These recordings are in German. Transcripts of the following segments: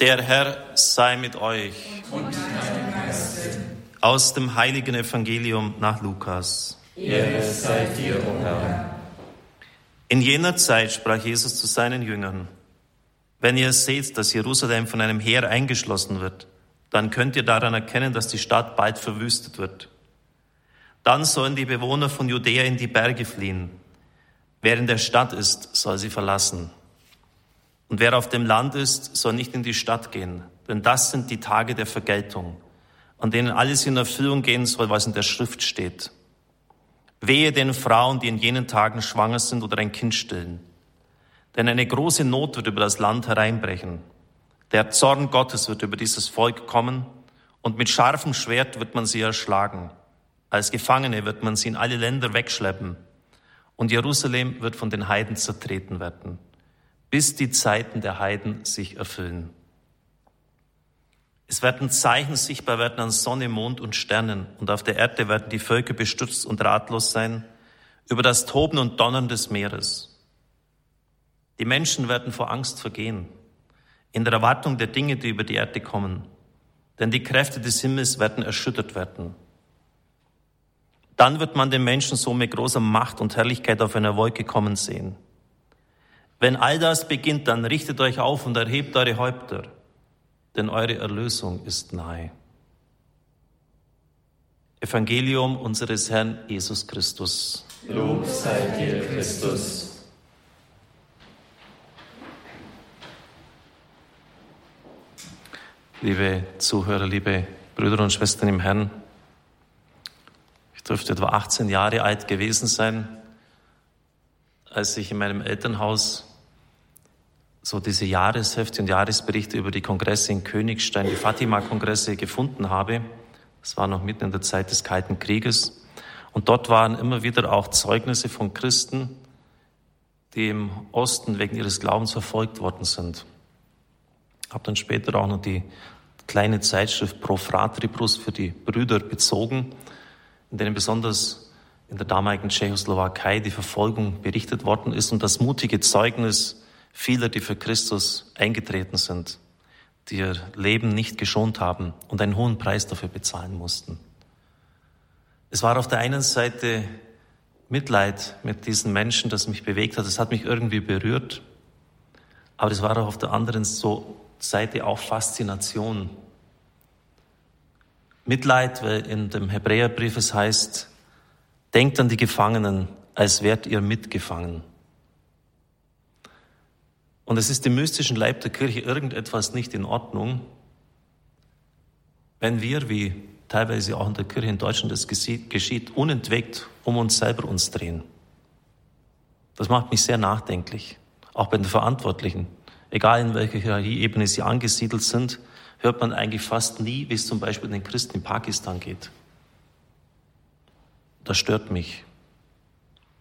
Der Herr sei mit euch. Und Aus dem heiligen Evangelium nach Lukas. Ehre sei dir, o Herr. In jener Zeit sprach Jesus zu seinen Jüngern, wenn ihr seht, dass Jerusalem von einem Heer eingeschlossen wird, dann könnt ihr daran erkennen, dass die Stadt bald verwüstet wird. Dann sollen die Bewohner von Judäa in die Berge fliehen. Wer in der Stadt ist, soll sie verlassen. Und wer auf dem Land ist, soll nicht in die Stadt gehen, denn das sind die Tage der Vergeltung, an denen alles in Erfüllung gehen soll, was in der Schrift steht. Wehe den Frauen, die in jenen Tagen schwanger sind oder ein Kind stillen. Denn eine große Not wird über das Land hereinbrechen. Der Zorn Gottes wird über dieses Volk kommen und mit scharfem Schwert wird man sie erschlagen. Als Gefangene wird man sie in alle Länder wegschleppen und Jerusalem wird von den Heiden zertreten werden bis die Zeiten der Heiden sich erfüllen. Es werden Zeichen sichtbar werden an Sonne, Mond und Sternen, und auf der Erde werden die Völker bestürzt und ratlos sein über das Toben und Donnern des Meeres. Die Menschen werden vor Angst vergehen, in der Erwartung der Dinge, die über die Erde kommen, denn die Kräfte des Himmels werden erschüttert werden. Dann wird man den Menschen so mit großer Macht und Herrlichkeit auf einer Wolke kommen sehen. Wenn all das beginnt, dann richtet euch auf und erhebt eure Häupter, denn eure Erlösung ist nahe. Evangelium unseres Herrn Jesus Christus. Lob sei dir, Christus. Liebe Zuhörer, liebe Brüder und Schwestern im Herrn, ich dürfte etwa 18 Jahre alt gewesen sein, als ich in meinem Elternhaus so diese Jahreshefte und Jahresberichte über die Kongresse in Königstein, die Fatima-Kongresse gefunden habe. Das war noch mitten in der Zeit des Kalten Krieges. Und dort waren immer wieder auch Zeugnisse von Christen, die im Osten wegen ihres Glaubens verfolgt worden sind. Ich habe dann später auch noch die kleine Zeitschrift Pro Fratribus für die Brüder bezogen, in denen besonders in der damaligen Tschechoslowakei die Verfolgung berichtet worden ist und das mutige Zeugnis Viele, die für Christus eingetreten sind, die ihr Leben nicht geschont haben und einen hohen Preis dafür bezahlen mussten. Es war auf der einen Seite Mitleid mit diesen Menschen, das mich bewegt hat. Es hat mich irgendwie berührt. Aber es war auch auf der anderen Seite auch Faszination. Mitleid, weil in dem Hebräerbrief es heißt, denkt an die Gefangenen, als wärt ihr mitgefangen. Und es ist im mystischen Leib der Kirche irgendetwas nicht in Ordnung, wenn wir, wie teilweise auch in der Kirche in Deutschland das geschieht, unentwegt um uns selber uns drehen. Das macht mich sehr nachdenklich, auch bei den Verantwortlichen. Egal in welcher Hierarchieebene sie angesiedelt sind, hört man eigentlich fast nie, wie es zum Beispiel den Christen in Pakistan geht. Das stört mich,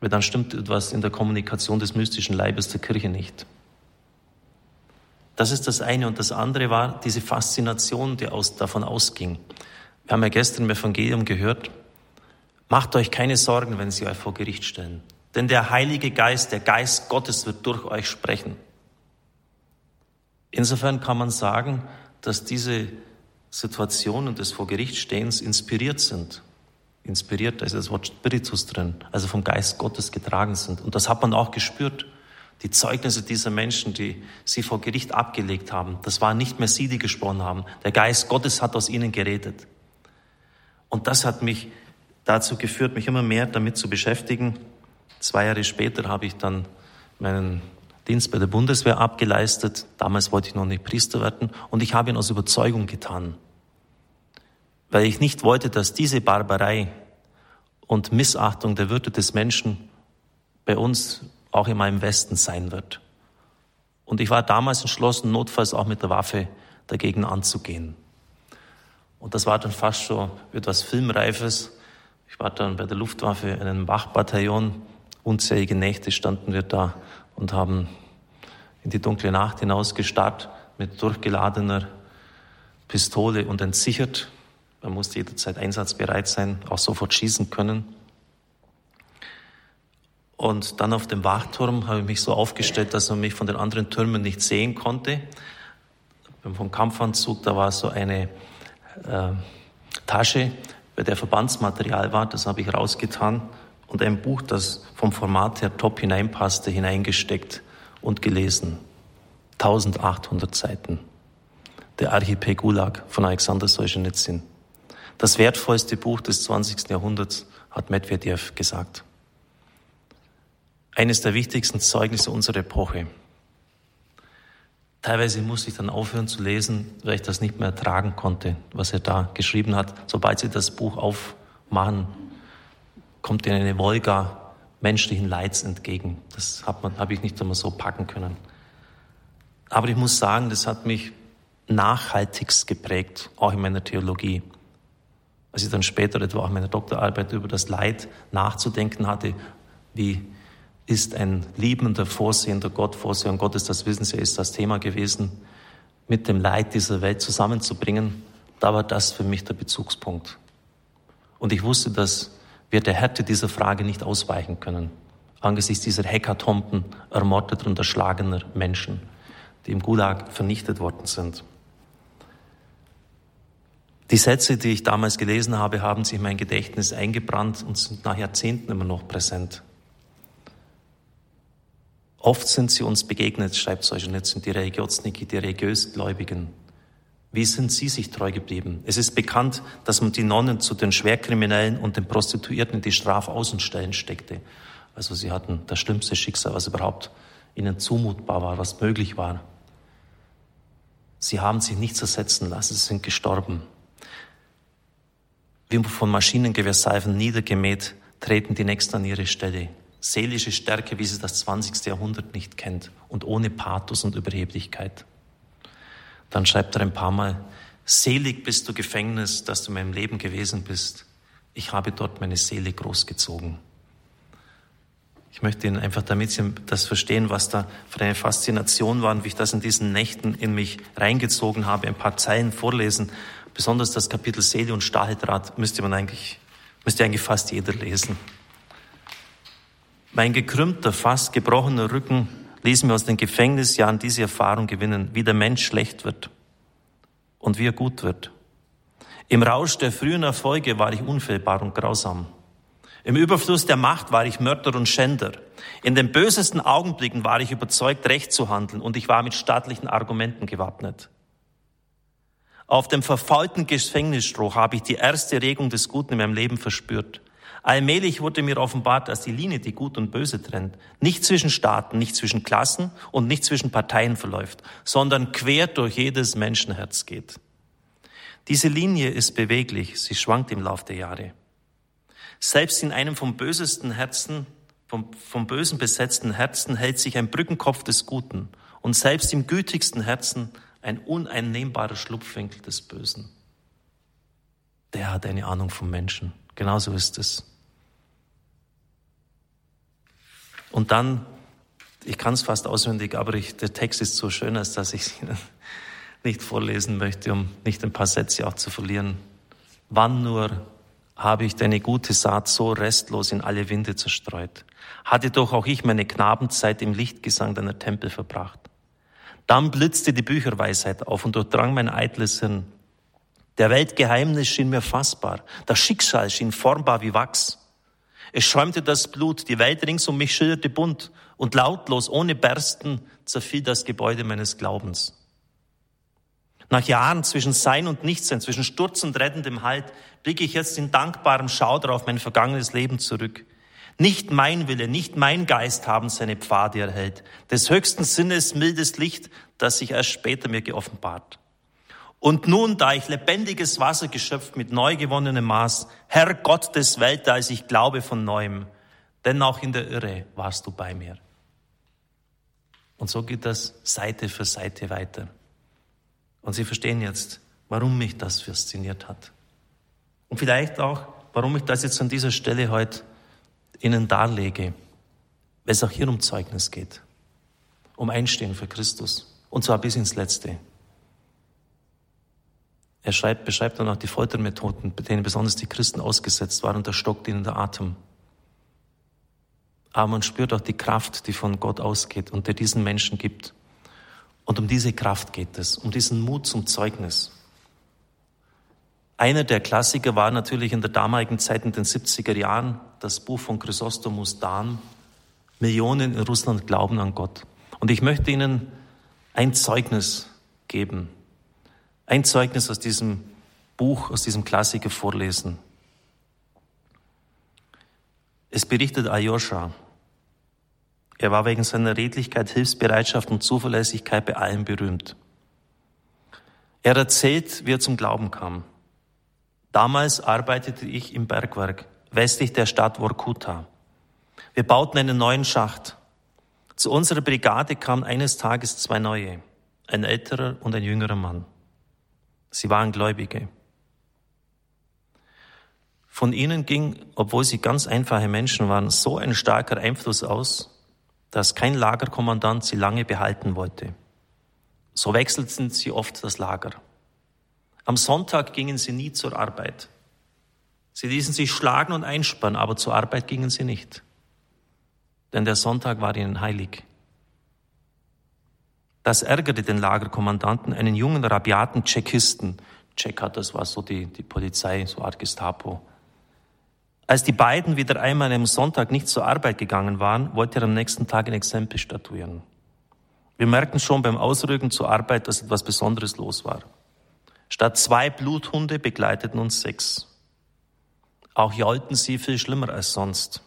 weil dann stimmt etwas in der Kommunikation des mystischen Leibes der Kirche nicht. Das ist das eine. Und das andere war diese Faszination, die aus, davon ausging. Wir haben ja gestern im Evangelium gehört, macht euch keine Sorgen, wenn sie euch vor Gericht stellen. Denn der Heilige Geist, der Geist Gottes wird durch euch sprechen. Insofern kann man sagen, dass diese Situationen des Vor Gericht stehens inspiriert sind. Inspiriert, da ist das Wort Spiritus drin, also vom Geist Gottes getragen sind. Und das hat man auch gespürt. Die Zeugnisse dieser Menschen, die sie vor Gericht abgelegt haben, das waren nicht mehr sie, die gesprochen haben. Der Geist Gottes hat aus ihnen geredet. Und das hat mich dazu geführt, mich immer mehr damit zu beschäftigen. Zwei Jahre später habe ich dann meinen Dienst bei der Bundeswehr abgeleistet. Damals wollte ich noch nicht Priester werden und ich habe ihn aus Überzeugung getan, weil ich nicht wollte, dass diese Barbarei und Missachtung der Würde des Menschen bei uns auch in meinem Westen sein wird. Und ich war damals entschlossen, notfalls auch mit der Waffe dagegen anzugehen. Und das war dann fast schon etwas Filmreifes. Ich war dann bei der Luftwaffe in einem Wachbataillon. Unzählige Nächte standen wir da und haben in die dunkle Nacht hinaus gestarrt mit durchgeladener Pistole und entsichert. Man musste jederzeit einsatzbereit sein, auch sofort schießen können. Und dann auf dem Wachturm habe ich mich so aufgestellt, dass man mich von den anderen Türmen nicht sehen konnte. vom Kampfanzug, da war so eine äh, Tasche, bei der Verbandsmaterial war, das habe ich rausgetan und ein Buch, das vom Format her top hineinpasste, hineingesteckt und gelesen. 1800 Seiten. Der Archipel Gulag von Alexander Solzhenitsyn. Das wertvollste Buch des 20. Jahrhunderts, hat Medvedev gesagt. Eines der wichtigsten Zeugnisse unserer Epoche. Teilweise musste ich dann aufhören zu lesen, weil ich das nicht mehr ertragen konnte, was er da geschrieben hat. Sobald Sie das Buch aufmachen, kommt Ihnen eine Wolga menschlichen Leids entgegen. Das habe ich nicht einmal so packen können. Aber ich muss sagen, das hat mich nachhaltigst geprägt, auch in meiner Theologie. Als ich dann später etwa auch meine Doktorarbeit über das Leid nachzudenken hatte, wie ist ein liebender, vorsehender Gott, vorsehender Gottes, das wissen Sie, ist das Thema gewesen, mit dem Leid dieser Welt zusammenzubringen, da war das für mich der Bezugspunkt. Und ich wusste, dass wir der Härte dieser Frage nicht ausweichen können, angesichts dieser Hekatomben ermordeter und erschlagener Menschen, die im Gulag vernichtet worden sind. Die Sätze, die ich damals gelesen habe, haben sich in mein Gedächtnis eingebrannt und sind nach Jahrzehnten immer noch präsent. Oft sind sie uns begegnet, schreibt Solzhenitsyn, die Religiosniki, die Religiösgläubigen. Wie sind sie sich treu geblieben? Es ist bekannt, dass man die Nonnen zu den Schwerkriminellen und den Prostituierten in die Strafaußenstellen steckte. Also sie hatten das schlimmste Schicksal, was überhaupt ihnen zumutbar war, was möglich war. Sie haben sich nicht zersetzen lassen, sie sind gestorben. Wie von Maschinengewehrsalven niedergemäht, treten die Nächsten an ihre Stelle seelische Stärke, wie sie das 20. Jahrhundert nicht kennt und ohne Pathos und Überheblichkeit. Dann schreibt er ein paar Mal, selig bist du Gefängnis, dass du in meinem Leben gewesen bist. Ich habe dort meine Seele großgezogen. Ich möchte Ihnen einfach, damit Sie das verstehen, was da für eine Faszination war und wie ich das in diesen Nächten in mich reingezogen habe, ein paar Zeilen vorlesen. Besonders das Kapitel Seele und Stahldraht müsste man eigentlich, müsste eigentlich fast jeder lesen. Mein gekrümmter, fast gebrochener Rücken ließ mir aus den Gefängnisjahren diese Erfahrung gewinnen, wie der Mensch schlecht wird und wie er gut wird. Im Rausch der frühen Erfolge war ich unfehlbar und grausam. Im Überfluss der Macht war ich Mörder und Schänder. In den bösesten Augenblicken war ich überzeugt, recht zu handeln und ich war mit staatlichen Argumenten gewappnet. Auf dem verfaulten Gefängnisstroh habe ich die erste Regung des Guten in meinem Leben verspürt. Allmählich wurde mir offenbart, dass die Linie, die Gut und Böse trennt, nicht zwischen Staaten, nicht zwischen Klassen und nicht zwischen Parteien verläuft, sondern quer durch jedes Menschenherz geht. Diese Linie ist beweglich, sie schwankt im Lauf der Jahre. Selbst in einem vom bösesten Herzen, vom, vom Bösen besetzten Herzen hält sich ein Brückenkopf des Guten und selbst im gütigsten Herzen ein uneinnehmbarer Schlupfwinkel des Bösen. Der hat eine Ahnung vom Menschen. Genauso ist es. Und dann, ich kann es fast auswendig, aber ich, der Text ist so schön, als dass ich es Ihnen nicht vorlesen möchte, um nicht ein paar Sätze auch zu verlieren. Wann nur habe ich deine gute Saat so restlos in alle Winde zerstreut? Hatte doch auch ich meine Knabenzeit im Lichtgesang deiner Tempel verbracht. Dann blitzte die Bücherweisheit auf und durchdrang mein eitles Hirn. Der Weltgeheimnis schien mir fassbar. Das Schicksal schien formbar wie Wachs. Es schäumte das Blut, die Welt rings um mich schilderte bunt und lautlos, ohne Bersten, zerfiel das Gebäude meines Glaubens. Nach Jahren zwischen Sein und Nichtsein, zwischen Sturz und rettendem Halt, blicke ich jetzt in dankbarem Schauder auf mein vergangenes Leben zurück. Nicht mein Wille, nicht mein Geist haben seine Pfade erhellt. Des höchsten Sinnes mildes Licht, das sich erst später mir geoffenbart. Und nun, da ich lebendiges Wasser geschöpft mit neu gewonnenem Maß, Herr Gott des Weltalls, ich glaube von neuem, denn auch in der Irre warst du bei mir. Und so geht das Seite für Seite weiter. Und Sie verstehen jetzt, warum mich das fasziniert hat. Und vielleicht auch, warum ich das jetzt an dieser Stelle heute Ihnen darlege, weil es auch hier um Zeugnis geht, um Einstehen für Christus. Und zwar bis ins Letzte. Er schreibt, beschreibt dann auch die Foltermethoden, bei denen besonders die Christen ausgesetzt waren und da stockt ihnen der Atem. Aber man spürt auch die Kraft, die von Gott ausgeht und der diesen Menschen gibt. Und um diese Kraft geht es, um diesen Mut zum Zeugnis. Einer der Klassiker war natürlich in der damaligen Zeit, in den 70er Jahren, das Buch von Chrysostomus Dan. Millionen in Russland glauben an Gott. Und ich möchte Ihnen ein Zeugnis geben. Ein Zeugnis aus diesem Buch, aus diesem Klassiker vorlesen. Es berichtet Ayosha. Er war wegen seiner Redlichkeit, Hilfsbereitschaft und Zuverlässigkeit bei allen berühmt. Er erzählt, wie er zum Glauben kam. Damals arbeitete ich im Bergwerk westlich der Stadt Vorkuta. Wir bauten einen neuen Schacht. Zu unserer Brigade kamen eines Tages zwei neue, ein älterer und ein jüngerer Mann. Sie waren Gläubige. Von ihnen ging, obwohl sie ganz einfache Menschen waren, so ein starker Einfluss aus, dass kein Lagerkommandant sie lange behalten wollte. So wechselten sie oft das Lager. Am Sonntag gingen sie nie zur Arbeit. Sie ließen sich schlagen und einspannen, aber zur Arbeit gingen sie nicht. Denn der Sonntag war ihnen heilig. Das ärgerte den Lagerkommandanten, einen jungen, rabiaten Tschechisten. Tschech hat das war so die, die Polizei, so Art Gestapo. Als die beiden wieder einmal am Sonntag nicht zur Arbeit gegangen waren, wollte er am nächsten Tag ein Exempel statuieren. Wir merkten schon beim Ausrücken zur Arbeit, dass etwas Besonderes los war. Statt zwei Bluthunde begleiteten uns sechs. Auch jaulten sie viel schlimmer als sonst.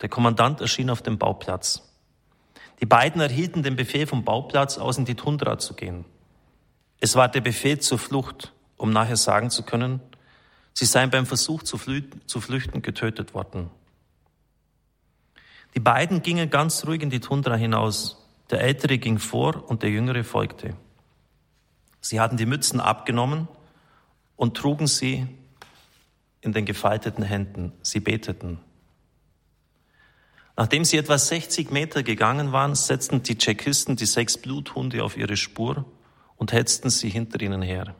Der Kommandant erschien auf dem Bauplatz. Die beiden erhielten den Befehl vom Bauplatz aus in die Tundra zu gehen. Es war der Befehl zur Flucht, um nachher sagen zu können, sie seien beim Versuch zu flüchten getötet worden. Die beiden gingen ganz ruhig in die Tundra hinaus. Der Ältere ging vor und der Jüngere folgte. Sie hatten die Mützen abgenommen und trugen sie in den gefalteten Händen. Sie beteten. Nachdem sie etwa 60 Meter gegangen waren, setzten die Tschechisten die sechs Bluthunde auf ihre Spur und hetzten sie hinter ihnen her.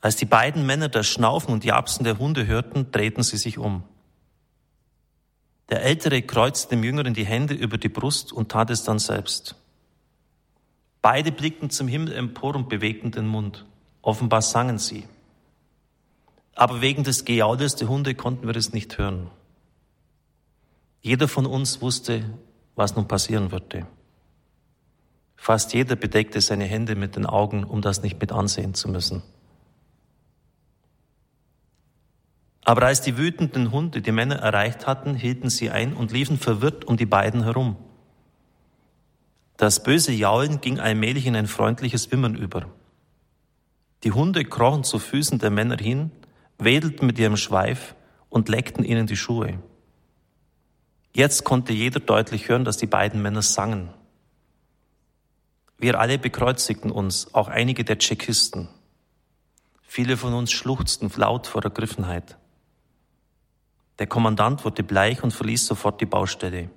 Als die beiden Männer das Schnaufen und Japsen der Hunde hörten, drehten sie sich um. Der Ältere kreuzte dem Jüngeren die Hände über die Brust und tat es dann selbst. Beide blickten zum Himmel empor und bewegten den Mund. Offenbar sangen sie. Aber wegen des Gejaules der Hunde konnten wir es nicht hören. Jeder von uns wusste, was nun passieren würde. Fast jeder bedeckte seine Hände mit den Augen, um das nicht mit ansehen zu müssen. Aber als die wütenden Hunde die Männer erreicht hatten, hielten sie ein und liefen verwirrt um die beiden herum. Das böse Jaulen ging allmählich in ein freundliches Wimmern über. Die Hunde krochen zu Füßen der Männer hin, wedelten mit ihrem Schweif und leckten ihnen die Schuhe. Jetzt konnte jeder deutlich hören, dass die beiden Männer sangen. Wir alle bekreuzigten uns, auch einige der Tschechisten. Viele von uns schluchzten laut vor Ergriffenheit. Der Kommandant wurde bleich und verließ sofort die Baustelle.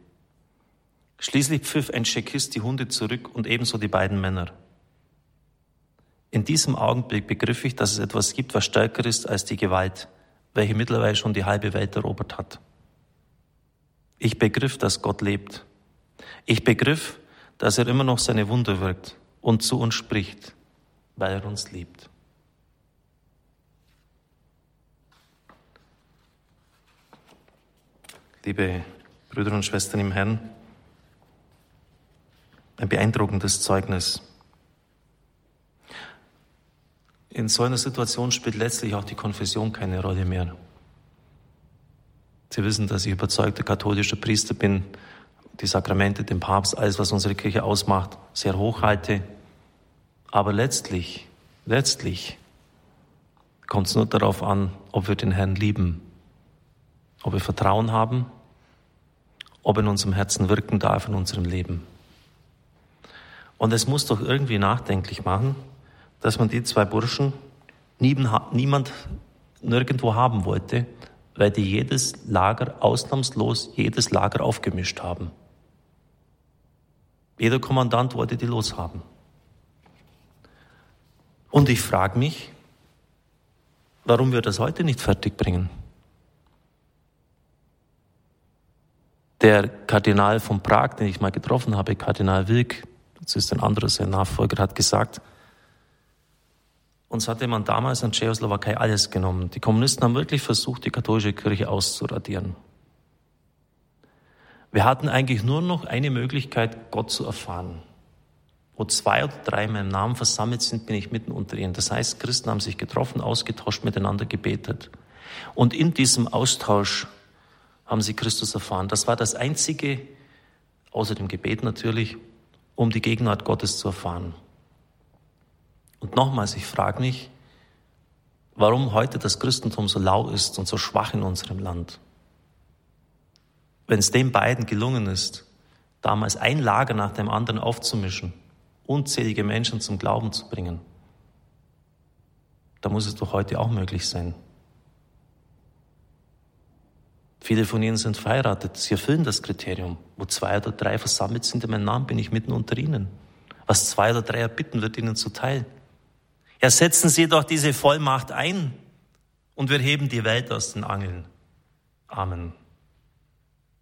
Schließlich pfiff ein Tschechist die Hunde zurück und ebenso die beiden Männer. In diesem Augenblick begriff ich, dass es etwas gibt, was stärker ist als die Gewalt, welche mittlerweile schon die halbe Welt erobert hat. Ich begriff, dass Gott lebt. Ich begriff, dass er immer noch seine Wunder wirkt und zu uns spricht, weil er uns liebt. Liebe Brüder und Schwestern im Herrn, ein beeindruckendes Zeugnis. In so einer Situation spielt letztlich auch die Konfession keine Rolle mehr. Sie wissen, dass ich überzeugter katholischer Priester bin, die Sakramente, den Papst, alles, was unsere Kirche ausmacht, sehr hoch halte. Aber letztlich, letztlich kommt es nur darauf an, ob wir den Herrn lieben, ob wir Vertrauen haben, ob in unserem Herzen wirken darf in unserem Leben. Und es muss doch irgendwie nachdenklich machen, dass man die zwei Burschen niemand nirgendwo haben wollte, weil die jedes Lager, ausnahmslos jedes Lager aufgemischt haben. Jeder Kommandant wollte die loshaben. Und ich frage mich, warum wir das heute nicht fertigbringen. Der Kardinal von Prag, den ich mal getroffen habe, Kardinal Wilk, das ist ein anderer, sein Nachfolger, hat gesagt, uns hatte man damals in Tschechoslowakei alles genommen. Die Kommunisten haben wirklich versucht, die katholische Kirche auszuradieren. Wir hatten eigentlich nur noch eine Möglichkeit, Gott zu erfahren. Wo zwei oder drei in meinem Namen versammelt sind, bin ich mitten unter ihnen. Das heißt, Christen haben sich getroffen, ausgetauscht, miteinander gebetet. Und in diesem Austausch haben sie Christus erfahren. Das war das einzige, außer dem Gebet natürlich, um die Gegenwart Gottes zu erfahren. Und nochmals, ich frage mich, warum heute das Christentum so lau ist und so schwach in unserem Land. Wenn es den beiden gelungen ist, damals ein Lager nach dem anderen aufzumischen, unzählige Menschen zum Glauben zu bringen, da muss es doch heute auch möglich sein. Viele von ihnen sind verheiratet. Sie erfüllen das Kriterium. Wo zwei oder drei versammelt sind in meinem Namen, bin ich mitten unter ihnen. Was zwei oder drei erbitten, wird ihnen zuteil. Ja, setzen Sie doch diese Vollmacht ein und wir heben die Welt aus den Angeln. Amen.